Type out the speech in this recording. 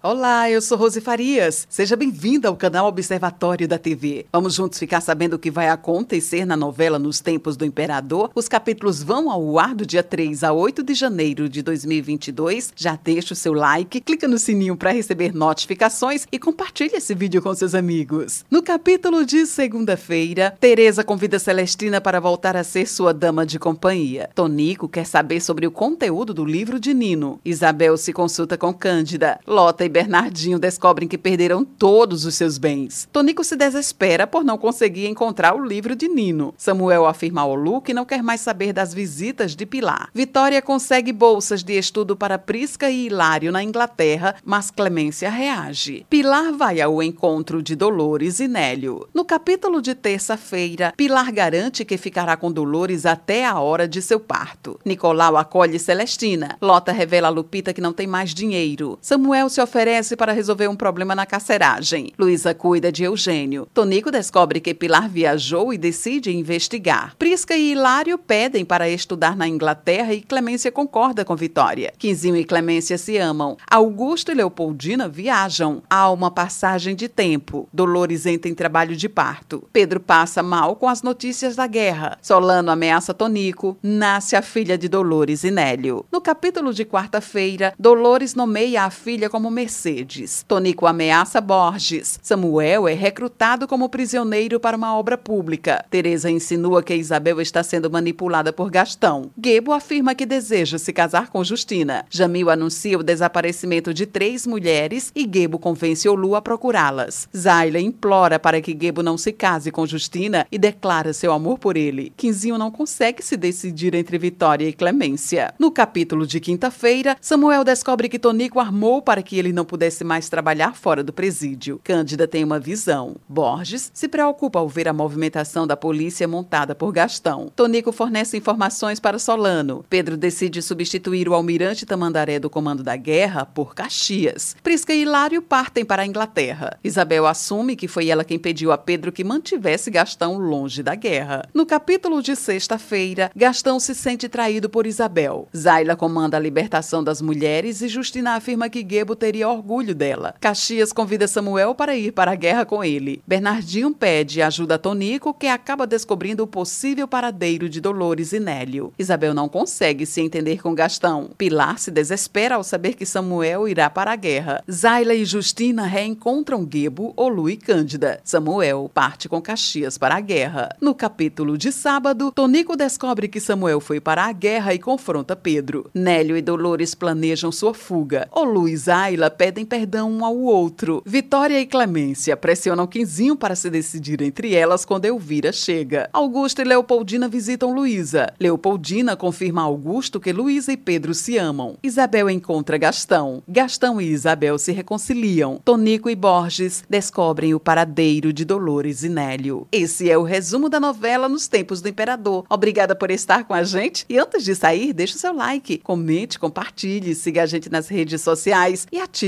Olá, eu sou Rose Farias. Seja bem-vinda ao canal Observatório da TV. Vamos juntos ficar sabendo o que vai acontecer na novela Nos Tempos do Imperador. Os capítulos vão ao ar do dia 3 a 8 de janeiro de 2022. Já deixa o seu like, clica no sininho para receber notificações e compartilhe esse vídeo com seus amigos. No capítulo de segunda-feira, Teresa convida Celestina para voltar a ser sua dama de companhia. Tonico quer saber sobre o conteúdo do livro de Nino. Isabel se consulta com Cândida. Lota e Bernardinho descobrem que perderam todos os seus bens. Tonico se desespera por não conseguir encontrar o livro de Nino. Samuel afirma ao Lu que não quer mais saber das visitas de Pilar. Vitória consegue bolsas de estudo para Prisca e Hilário na Inglaterra, mas Clemência reage. Pilar vai ao encontro de Dolores e Nélio. No capítulo de terça-feira, Pilar garante que ficará com Dolores até a hora de seu parto. Nicolau acolhe Celestina. Lota revela a Lupita que não tem mais dinheiro. Samuel se oferece oferece para resolver um problema na carceragem. Luísa cuida de Eugênio. Tonico descobre que Pilar viajou e decide investigar. Prisca e Hilário pedem para estudar na Inglaterra e Clemência concorda com Vitória. Quinzinho e Clemência se amam. Augusto e Leopoldina viajam. Há uma passagem de tempo. Dolores entra em trabalho de parto. Pedro passa mal com as notícias da guerra. Solano ameaça Tonico. Nasce a filha de Dolores e Nélio. No capítulo de quarta-feira, Dolores nomeia a filha como Mercedes. Tonico ameaça Borges. Samuel é recrutado como prisioneiro para uma obra pública. Teresa insinua que Isabel está sendo manipulada por Gastão. Gebo afirma que deseja se casar com Justina. Jamil anuncia o desaparecimento de três mulheres e Gebo convence Olu a procurá-las. Zayla implora para que Gebo não se case com Justina e declara seu amor por ele. Quinzinho não consegue se decidir entre Vitória e Clemência. No capítulo de quinta-feira, Samuel descobre que Tonico armou para que ele não pudesse mais trabalhar fora do presídio. Cândida tem uma visão. Borges se preocupa ao ver a movimentação da polícia montada por Gastão. Tonico fornece informações para Solano. Pedro decide substituir o almirante Tamandaré do comando da guerra por Caxias. Prisca e Hilário partem para a Inglaterra. Isabel assume que foi ela quem pediu a Pedro que mantivesse Gastão longe da guerra. No capítulo de sexta-feira, Gastão se sente traído por Isabel. Zayla comanda a libertação das mulheres e Justina afirma que Gebo teria orgulho dela. Caxias convida Samuel para ir para a guerra com ele. Bernardinho pede ajuda a Tonico, que acaba descobrindo o possível paradeiro de Dolores e Nélio. Isabel não consegue se entender com Gastão. Pilar se desespera ao saber que Samuel irá para a guerra. Zayla e Justina reencontram Gebo, Olu e Cândida. Samuel parte com Caxias para a guerra. No capítulo de sábado, Tonico descobre que Samuel foi para a guerra e confronta Pedro. Nélio e Dolores planejam sua fuga. Olu e Zayla pedem perdão um ao outro. Vitória e Clemência pressionam Quinzinho para se decidir entre elas quando Elvira chega. Augusto e Leopoldina visitam Luísa. Leopoldina confirma a Augusto que Luísa e Pedro se amam. Isabel encontra Gastão. Gastão e Isabel se reconciliam. Tonico e Borges descobrem o paradeiro de Dolores e Nélio. Esse é o resumo da novela Nos Tempos do Imperador. Obrigada por estar com a gente. E antes de sair, deixe o seu like, comente, compartilhe, siga a gente nas redes sociais e ative